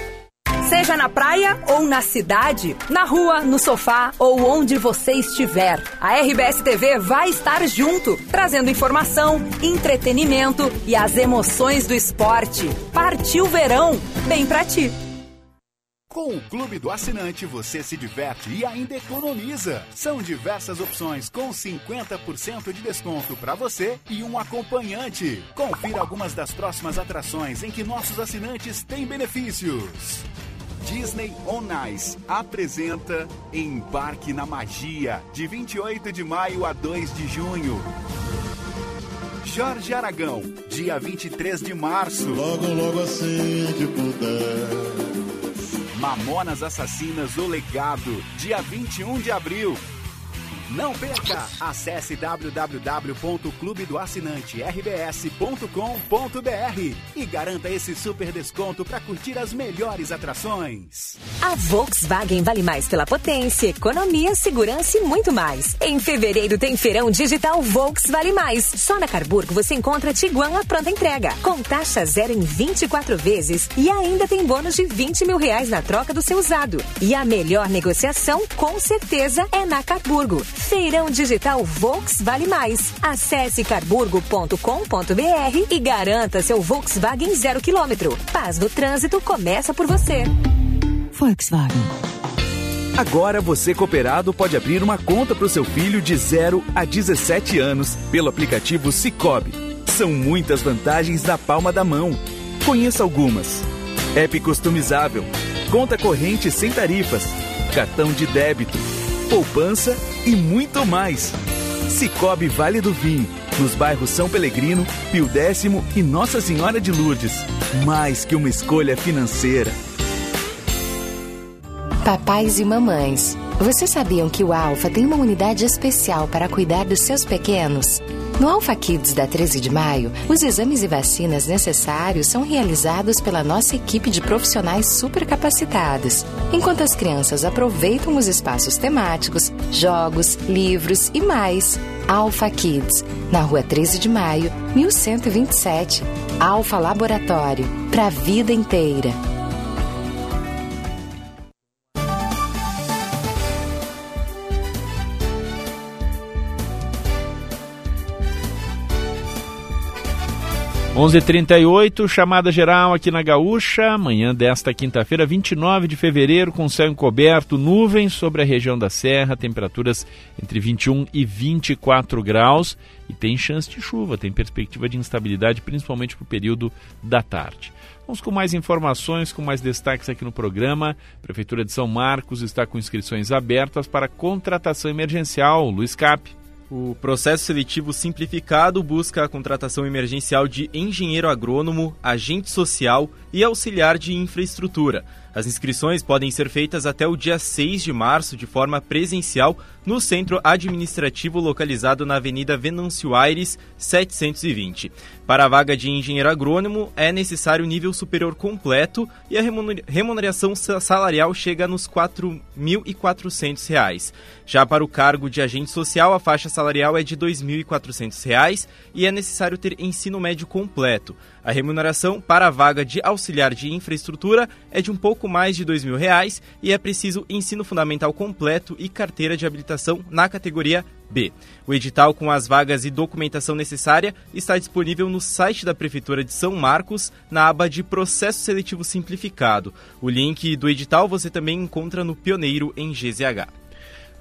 Seja na praia ou na cidade, na rua, no sofá ou onde você estiver, a RBS TV vai estar junto, trazendo informação, entretenimento e as emoções do esporte. Partiu verão, bem pra ti. Com o Clube do Assinante, você se diverte e ainda economiza. São diversas opções com 50% de desconto para você e um acompanhante. Confira algumas das próximas atrações em que nossos assinantes têm benefícios. Disney On Ice apresenta Embarque na Magia, de 28 de maio a 2 de junho. Jorge Aragão, dia 23 de março. Logo, logo assim que puder. Mamonas Assassinas O Legado, dia 21 de abril. Não perca! Acesse www.clubedoassinante.rbs.com.br e garanta esse super desconto para curtir as melhores atrações. A Volkswagen vale mais pela potência, economia, segurança e muito mais. Em fevereiro tem feirão digital Volks Vale Mais. Só na Carburgo você encontra Tiguan à pronta entrega, com taxa zero em 24 vezes e ainda tem bônus de 20 mil reais na troca do seu usado. E a melhor negociação, com certeza, é na Carburgo. Feirão Digital Volks Vale Mais. Acesse carburgo.com.br e garanta seu Volkswagen zero quilômetro. Paz no trânsito começa por você. Volkswagen. Agora você cooperado pode abrir uma conta para o seu filho de 0 a 17 anos pelo aplicativo Cicobi. São muitas vantagens na palma da mão. Conheça algumas. App customizável, conta corrente sem tarifas, cartão de débito, poupança e muito mais. Cicobi Vale do Vinho, nos bairros São Pelegrino, Pio Décimo e Nossa Senhora de Lourdes. Mais que uma escolha financeira. Papais e mamães, vocês sabiam que o Alfa tem uma unidade especial para cuidar dos seus pequenos? No Alpha Kids da 13 de maio, os exames e vacinas necessários são realizados pela nossa equipe de profissionais super capacitados, enquanto as crianças aproveitam os espaços temáticos, jogos, livros e mais. Alpha Kids, na rua 13 de maio, 1127. Alfa Laboratório, para a vida inteira. 11:38 chamada geral aqui na Gaúcha, manhã desta quinta-feira, 29 de fevereiro, com céu encoberto, nuvens sobre a região da Serra, temperaturas entre 21 e 24 graus e tem chance de chuva, tem perspectiva de instabilidade, principalmente para o período da tarde. Vamos com mais informações, com mais destaques aqui no programa. Prefeitura de São Marcos está com inscrições abertas para contratação emergencial. Luiz Cap. O processo seletivo simplificado busca a contratação emergencial de engenheiro agrônomo, agente social e auxiliar de infraestrutura. As inscrições podem ser feitas até o dia 6 de março de forma presencial no centro administrativo localizado na Avenida Venâncio Aires, 720. Para a vaga de engenheiro agrônomo, é necessário nível superior completo e a remuneração salarial chega nos R$ 4.400. Já para o cargo de agente social, a faixa salarial é de R$ 2.400 e é necessário ter ensino médio completo. A remuneração para a vaga de auxiliar de infraestrutura é de um pouco mais de R$ 2.000 e é preciso ensino fundamental completo e carteira de habilitação na categoria B. O edital com as vagas e documentação necessária está disponível no site da Prefeitura de São Marcos, na aba de Processo Seletivo Simplificado. O link do edital você também encontra no Pioneiro em GZH.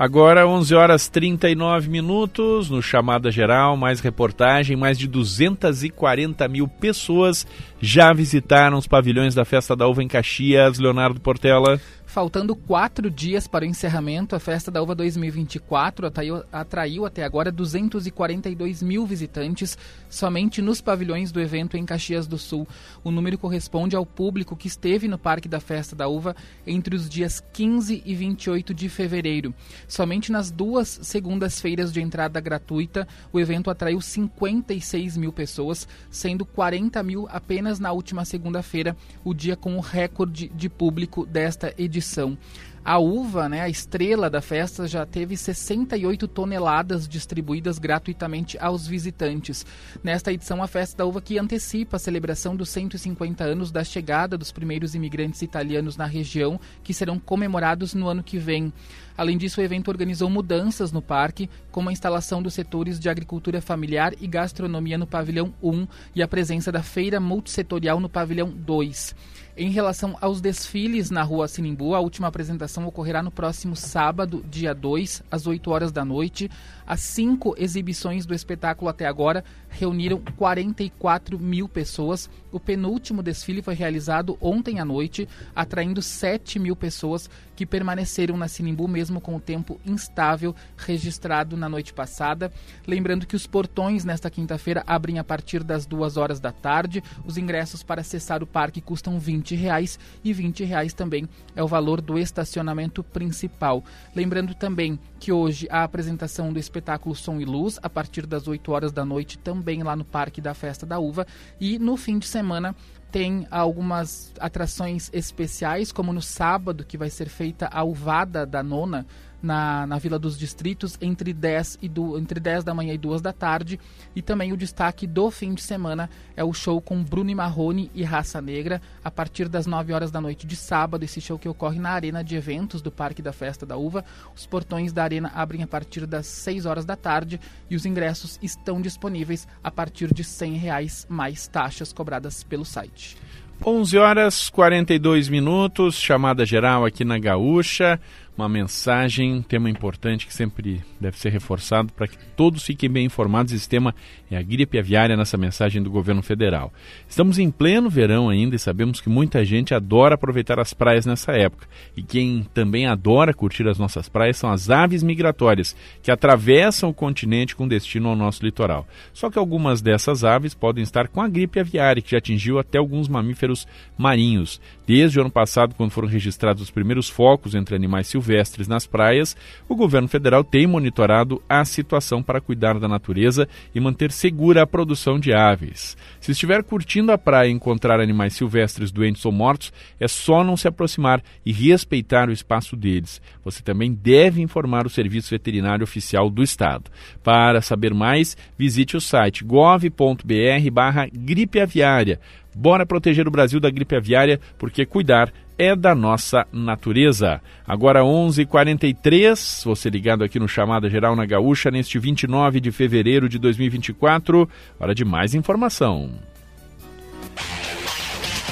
Agora, 11 horas 39 minutos, no Chamada Geral, mais reportagem. Mais de 240 mil pessoas já visitaram os pavilhões da Festa da Uva em Caxias. Leonardo Portela. Faltando quatro dias para o encerramento, a Festa da Uva 2024 atraiu, atraiu, até agora 242 mil visitantes somente nos pavilhões do evento em Caxias do Sul. O número corresponde ao público que esteve no Parque da Festa da Uva entre os dias 15 e 28 de fevereiro. Somente nas duas segundas-feiras de entrada gratuita, o evento atraiu 56 mil pessoas, sendo 40 mil apenas na última segunda-feira, o dia com o recorde de público desta edição edição. A uva, né, a estrela da festa, já teve 68 toneladas distribuídas gratuitamente aos visitantes. Nesta edição, a festa da uva que antecipa a celebração dos 150 anos da chegada dos primeiros imigrantes italianos na região, que serão comemorados no ano que vem. Além disso, o evento organizou mudanças no parque, como a instalação dos setores de agricultura familiar e gastronomia no pavilhão 1 e a presença da feira multissetorial no pavilhão 2. Em relação aos desfiles na rua Sinimbu, a última apresentação ocorrerá no próximo sábado, dia 2, às 8 horas da noite. As cinco exibições do espetáculo até agora reuniram 44 mil pessoas. O penúltimo desfile foi realizado ontem à noite, atraindo 7 mil pessoas que permaneceram na Sinimbu mesmo com o tempo instável registrado na noite passada. Lembrando que os portões nesta quinta-feira abrem a partir das 2 horas da tarde. Os ingressos para acessar o parque custam 20 reais e 20 reais também é o valor do estacionamento principal. Lembrando também que hoje a apresentação do espetáculo Som e Luz a partir das 8 horas da noite também lá no Parque da Festa da Uva. E no fim de semana tem algumas atrações especiais, como no sábado, que vai ser feita a Uvada da Nona, na, na Vila dos Distritos entre 10, e do, entre 10 da manhã e 2 da tarde. E também o destaque do fim de semana é o show com Bruno Marrone e Raça Negra, a partir das 9 horas da noite de sábado. Esse show que ocorre na Arena de Eventos do Parque da Festa da Uva. Os portões da arena abrem a partir das 6 horas da tarde e os ingressos estão disponíveis a partir de 100 reais mais taxas cobradas pelo site. 11 horas 42 minutos, chamada geral aqui na Gaúcha. Uma mensagem, um tema importante que sempre deve ser reforçado para que todos fiquem bem informados. Esse tema é a gripe aviária nessa mensagem do governo federal. Estamos em pleno verão ainda e sabemos que muita gente adora aproveitar as praias nessa época. E quem também adora curtir as nossas praias são as aves migratórias, que atravessam o continente com destino ao nosso litoral. Só que algumas dessas aves podem estar com a gripe aviária, que já atingiu até alguns mamíferos marinhos. Desde o ano passado, quando foram registrados os primeiros focos entre animais silvestres nas praias, o governo federal tem monitorado a situação para cuidar da natureza e manter segura a produção de aves. Se estiver curtindo a praia e encontrar animais silvestres doentes ou mortos, é só não se aproximar e respeitar o espaço deles. Você também deve informar o Serviço Veterinário Oficial do Estado. Para saber mais, visite o site gov.br/barra gripe aviária. Bora proteger o Brasil da gripe aviária, porque cuidar é da nossa natureza. Agora 11:43, você ligado aqui no Chamada Geral na Gaúcha neste 29 de fevereiro de 2024. Hora de mais informação.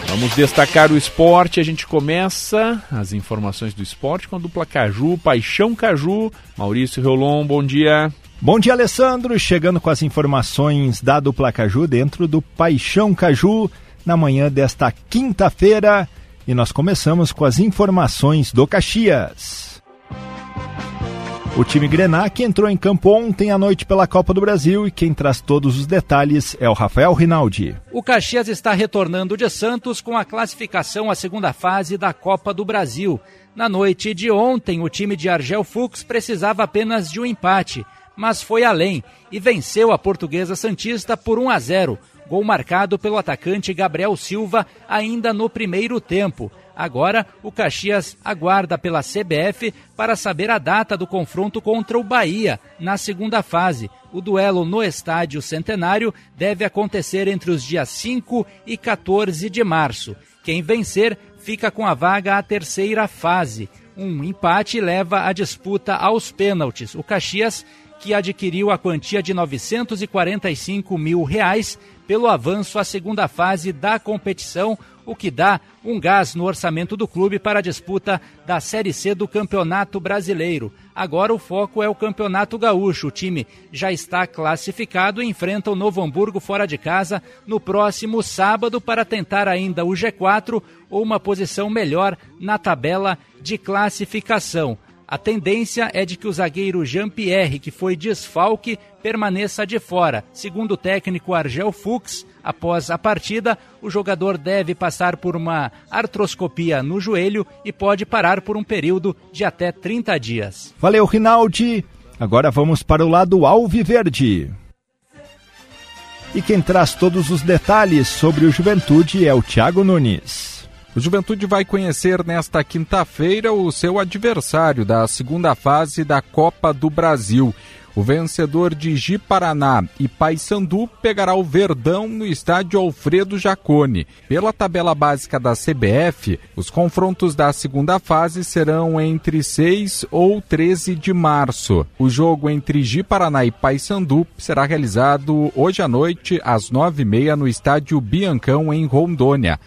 Vamos destacar o esporte. A gente começa as informações do esporte com a dupla Caju, Paixão Caju. Maurício Reolon, bom dia. Bom dia, Alessandro. Chegando com as informações da dupla Caju dentro do Paixão Caju na manhã desta quinta-feira. E nós começamos com as informações do Caxias. O time Grenac entrou em campo ontem à noite pela Copa do Brasil e quem traz todos os detalhes é o Rafael Rinaldi. O Caxias está retornando de Santos com a classificação à segunda fase da Copa do Brasil. Na noite de ontem, o time de Argel Fux precisava apenas de um empate, mas foi além e venceu a Portuguesa Santista por 1 a 0. Gol marcado pelo atacante Gabriel Silva ainda no primeiro tempo. Agora, o Caxias aguarda pela CBF para saber a data do confronto contra o Bahia na segunda fase. O duelo no Estádio Centenário deve acontecer entre os dias 5 e 14 de março. Quem vencer fica com a vaga à terceira fase. Um empate leva a disputa aos pênaltis. O Caxias, que adquiriu a quantia de 945 mil reais pelo avanço à segunda fase da competição, o que dá um gás no orçamento do clube para a disputa da Série C do Campeonato Brasileiro. Agora o foco é o Campeonato Gaúcho. O time já está classificado e enfrenta o Novo Hamburgo fora de casa no próximo sábado para tentar ainda o G4 ou uma posição melhor na tabela de classificação. A tendência é de que o zagueiro Jean-Pierre, que foi desfalque, permaneça de fora. Segundo o técnico Argel Fux, após a partida, o jogador deve passar por uma artroscopia no joelho e pode parar por um período de até 30 dias. Valeu, Rinaldi. Agora vamos para o lado alviverde. E quem traz todos os detalhes sobre o Juventude é o Thiago Nunes. O Juventude vai conhecer nesta quinta-feira o seu adversário da segunda fase da Copa do Brasil. O vencedor de Ji-Paraná e Paysandu pegará o Verdão no estádio Alfredo Jacone. Pela tabela básica da CBF, os confrontos da segunda fase serão entre 6 ou 13 de março. O jogo entre Ji-Paraná e Paysandu será realizado hoje à noite às 9h30 no estádio Biancão, em Rondônia.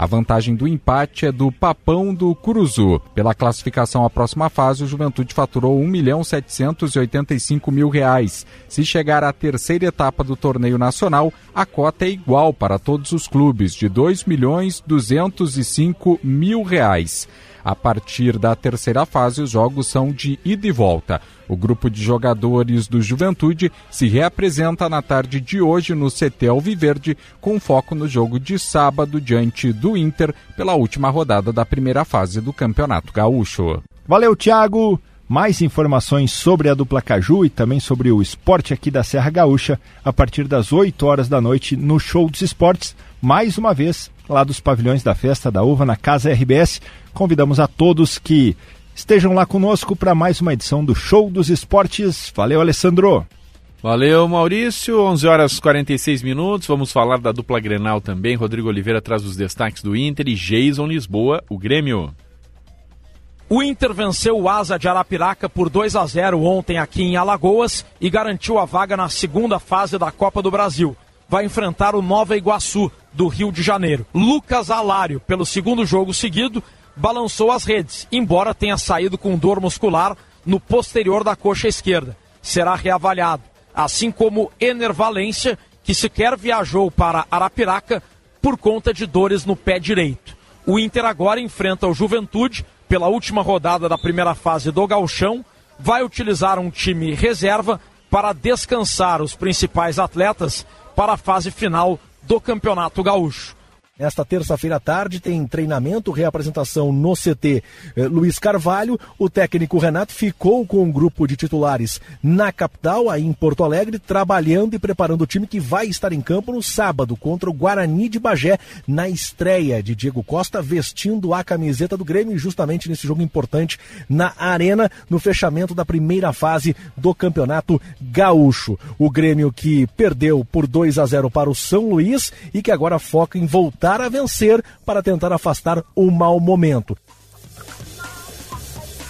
A vantagem do empate é do Papão do Curuzu. Pela classificação à próxima fase, o Juventude faturou 1 milhão 785 mil reais. Se chegar à terceira etapa do torneio nacional, a cota é igual para todos os clubes, de 2 milhões 205 mil reais. A partir da terceira fase, os jogos são de ida e volta. O grupo de jogadores do Juventude se reapresenta na tarde de hoje no CT Alviverde, com foco no jogo de sábado diante do Inter pela última rodada da primeira fase do Campeonato Gaúcho. Valeu, Thiago! Mais informações sobre a dupla Caju e também sobre o esporte aqui da Serra Gaúcha a partir das 8 horas da noite no Show dos Esportes, mais uma vez lá dos pavilhões da Festa da Uva na Casa RBS. Convidamos a todos que estejam lá conosco para mais uma edição do Show dos Esportes. Valeu, Alessandro! Valeu, Maurício. 11 horas e 46 minutos. Vamos falar da dupla Grenal também. Rodrigo Oliveira traz os destaques do Inter e Jason Lisboa, o Grêmio. O Inter venceu o Asa de Arapiraca por 2 a 0 ontem aqui em Alagoas e garantiu a vaga na segunda fase da Copa do Brasil. Vai enfrentar o Nova Iguaçu, do Rio de Janeiro. Lucas Alário, pelo segundo jogo seguido, balançou as redes, embora tenha saído com dor muscular no posterior da coxa esquerda. Será reavaliado, assim como Ener Valência, que sequer viajou para Arapiraca por conta de dores no pé direito. O Inter agora enfrenta o Juventude pela última rodada da primeira fase do Galchão, vai utilizar um time reserva para descansar os principais atletas para a fase final do Campeonato Gaúcho. Esta terça-feira à tarde tem treinamento, reapresentação no CT eh, Luiz Carvalho. O técnico Renato ficou com um grupo de titulares na capital, aí em Porto Alegre, trabalhando e preparando o time que vai estar em campo no sábado contra o Guarani de Bagé, na estreia de Diego Costa, vestindo a camiseta do Grêmio, justamente nesse jogo importante na Arena, no fechamento da primeira fase do Campeonato Gaúcho. O Grêmio que perdeu por 2 a 0 para o São Luís e que agora foca em voltar voltar a vencer para tentar afastar o mau momento.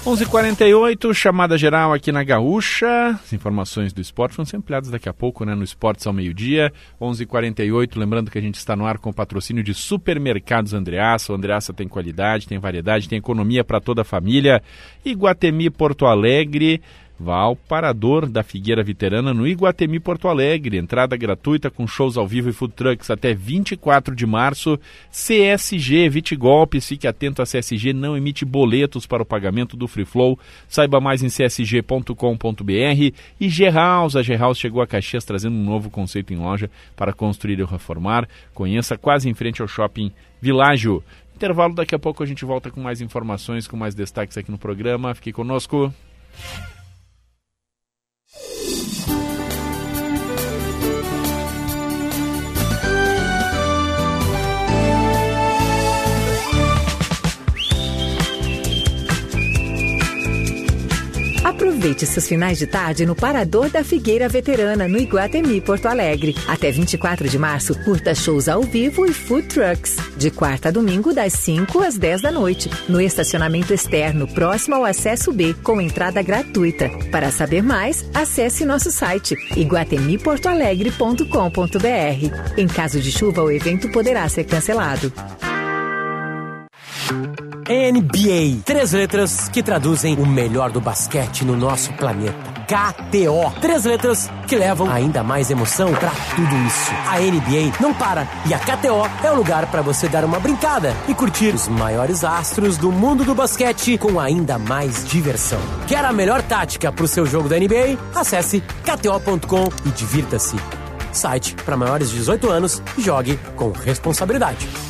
11:48 chamada geral aqui na Gaúcha. As informações do esporte vão ser ampliadas daqui a pouco, né, no Esportes ao meio-dia. 11:48, lembrando que a gente está no ar com o patrocínio de Supermercados Andreaça. O Andreaça tem qualidade, tem variedade, tem economia para toda a família. Iguatemi Porto Alegre Vá ao Parador da Figueira Veterana no Iguatemi Porto Alegre. Entrada gratuita com shows ao vivo e food trucks até 24 de março. CSG, evite golpes, fique atento a CSG, não emite boletos para o pagamento do Free Flow. Saiba mais em csg.com.br. E G-House, a G-House chegou a Caxias trazendo um novo conceito em loja para construir e reformar. Conheça quase em frente ao shopping Világio. Intervalo, daqui a pouco a gente volta com mais informações, com mais destaques aqui no programa. Fique conosco. you Aproveite seus finais de tarde no Parador da Figueira Veterana, no Iguatemi, Porto Alegre. Até 24 de março, curta shows ao vivo e food trucks. De quarta a domingo, das 5 às 10 da noite. No estacionamento externo, próximo ao acesso B, com entrada gratuita. Para saber mais, acesse nosso site iguatemiportoalegre.com.br. Em caso de chuva, o evento poderá ser cancelado. NBA. Três letras que traduzem o melhor do basquete no nosso planeta. KTO. Três letras que levam ainda mais emoção para tudo isso. A NBA não para e a KTO é o lugar para você dar uma brincada e curtir os maiores astros do mundo do basquete com ainda mais diversão. Quer a melhor tática para o seu jogo da NBA? Acesse kto.com e divirta-se. Site para maiores de 18 anos. Jogue com responsabilidade.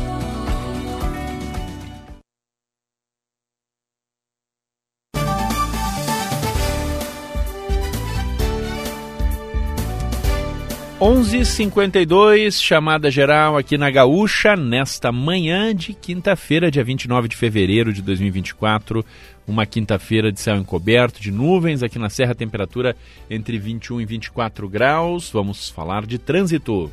11:52 chamada geral aqui na Gaúcha nesta manhã de quinta-feira, dia 29 de fevereiro de 2024, uma quinta-feira de céu encoberto, de nuvens aqui na Serra, temperatura entre 21 e 24 graus. Vamos falar de trânsito.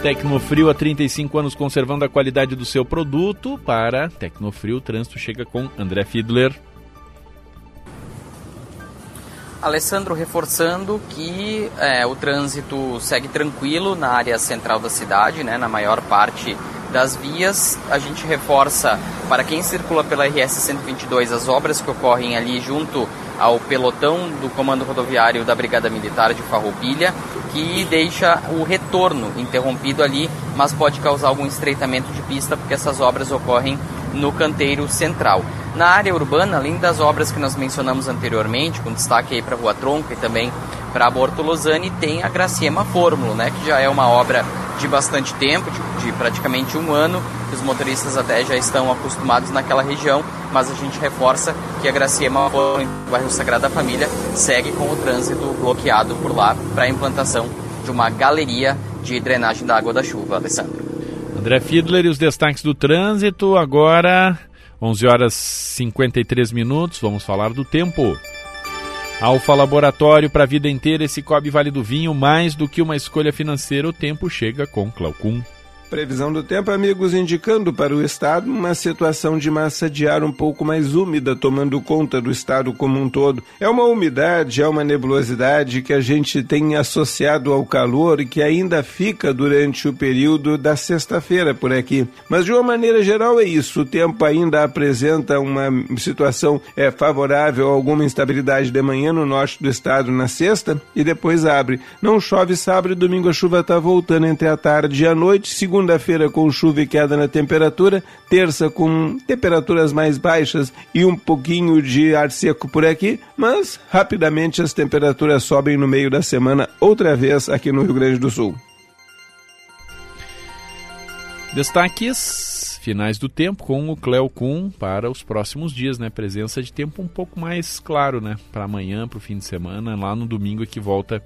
Tecnofrio há 35 anos conservando a qualidade do seu produto. Para Tecnofrio, o trânsito chega com André Fiedler. Alessandro, reforçando que é, o trânsito segue tranquilo na área central da cidade, né, na maior parte das vias. A gente reforça para quem circula pela RS 122 as obras que ocorrem ali junto ao pelotão do Comando Rodoviário da Brigada Militar de Farroupilha, que deixa o retorno interrompido ali, mas pode causar algum estreitamento de pista porque essas obras ocorrem no canteiro central. Na área urbana, além das obras que nós mencionamos anteriormente, com destaque aí para a Rua Tronca e também para a Bortolosani, tem a Graciema Fórmula, né, que já é uma obra de bastante tempo, de, de, praticamente um ano, que os motoristas até já estão acostumados naquela região, mas a gente reforça que a Graciema no bairro Sagrada Família, segue com o trânsito bloqueado por lá para a implantação de uma galeria de drenagem da água da chuva, Alessandro. André Fiedler e os destaques do trânsito agora 11 horas 53 minutos, vamos falar do tempo. Alfa Laboratório para a vida inteira, esse Cobre Vale do Vinho, mais do que uma escolha financeira, o tempo chega com Claucum. Previsão do tempo, amigos, indicando para o estado uma situação de massa de ar um pouco mais úmida, tomando conta do estado como um todo. É uma umidade, é uma nebulosidade que a gente tem associado ao calor e que ainda fica durante o período da sexta-feira por aqui. Mas de uma maneira geral é isso. O tempo ainda apresenta uma situação é, favorável a alguma instabilidade de manhã no norte do estado na sexta e depois abre. Não chove sábado e domingo a chuva está voltando entre a tarde e a noite. Segundo segunda-feira com chuva e queda na temperatura, terça com temperaturas mais baixas e um pouquinho de ar seco por aqui, mas rapidamente as temperaturas sobem no meio da semana outra vez aqui no Rio Grande do Sul. Destaques finais do tempo com o Cleo Kuhn para os próximos dias, né? Presença de tempo um pouco mais claro, né? Para amanhã, para o fim de semana, lá no domingo é que volta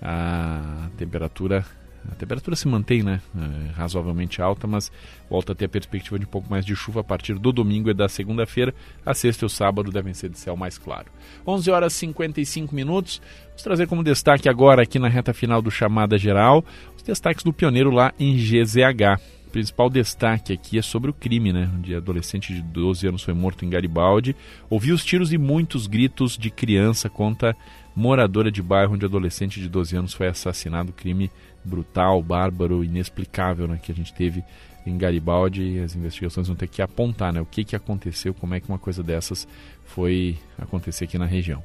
a temperatura a temperatura se mantém né, é, razoavelmente alta, mas volta a ter a perspectiva de um pouco mais de chuva a partir do domingo e da segunda-feira. A sexta e o sábado devem ser de céu mais claro. 11 horas e 55 minutos. Vamos trazer como destaque agora, aqui na reta final do Chamada Geral, os destaques do pioneiro lá em GZH. Principal destaque aqui é sobre o crime, né? Um adolescente de 12 anos foi morto em Garibaldi. Ouviu os tiros e muitos gritos de criança contra moradora de bairro onde adolescente de 12 anos foi assassinado. Crime brutal, bárbaro, inexplicável né, que a gente teve em Garibaldi as investigações vão ter que apontar né, o que, que aconteceu, como é que uma coisa dessas foi acontecer aqui na região.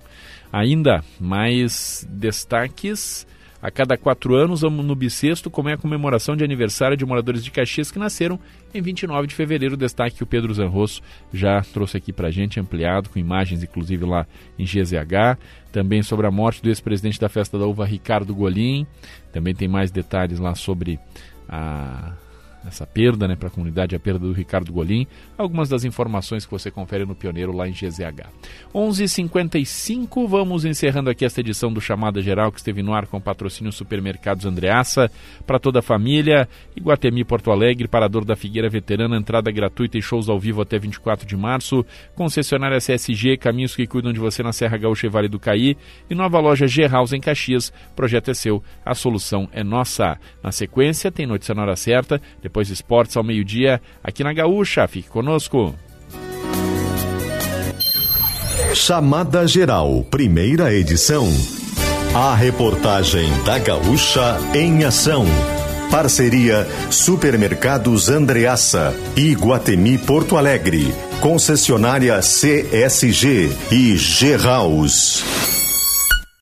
Ainda mais destaques a cada quatro anos, no bissexto, como é a comemoração de aniversário de moradores de Caxias que nasceram em 29 de fevereiro. Destaque que o Pedro Zanrosso já trouxe aqui para a gente, ampliado, com imagens inclusive lá em GZH. Também sobre a morte do ex-presidente da Festa da Uva, Ricardo Golim. Também tem mais detalhes lá sobre a essa perda né, para a comunidade, a perda do Ricardo Golim, algumas das informações que você confere no Pioneiro lá em GZH. 11:55 h 55 vamos encerrando aqui esta edição do Chamada Geral que esteve no ar com patrocínio Supermercados Andreaça, para toda a família, Iguatemi Porto Alegre, Parador da Figueira Veterana, entrada gratuita e shows ao vivo até 24 de março, concessionária CSG, caminhos que cuidam de você na Serra Gaúcha e Vale do Caí, e nova loja G-House em Caxias, projeto é seu, a solução é nossa. Na sequência, tem notícia na hora certa, depois depois esportes ao meio-dia, aqui na Gaúcha. Fique conosco. Chamada Geral, primeira edição. A reportagem da Gaúcha em ação. Parceria Supermercados Andreaça Guatemi Porto Alegre. Concessionária CSG e G House.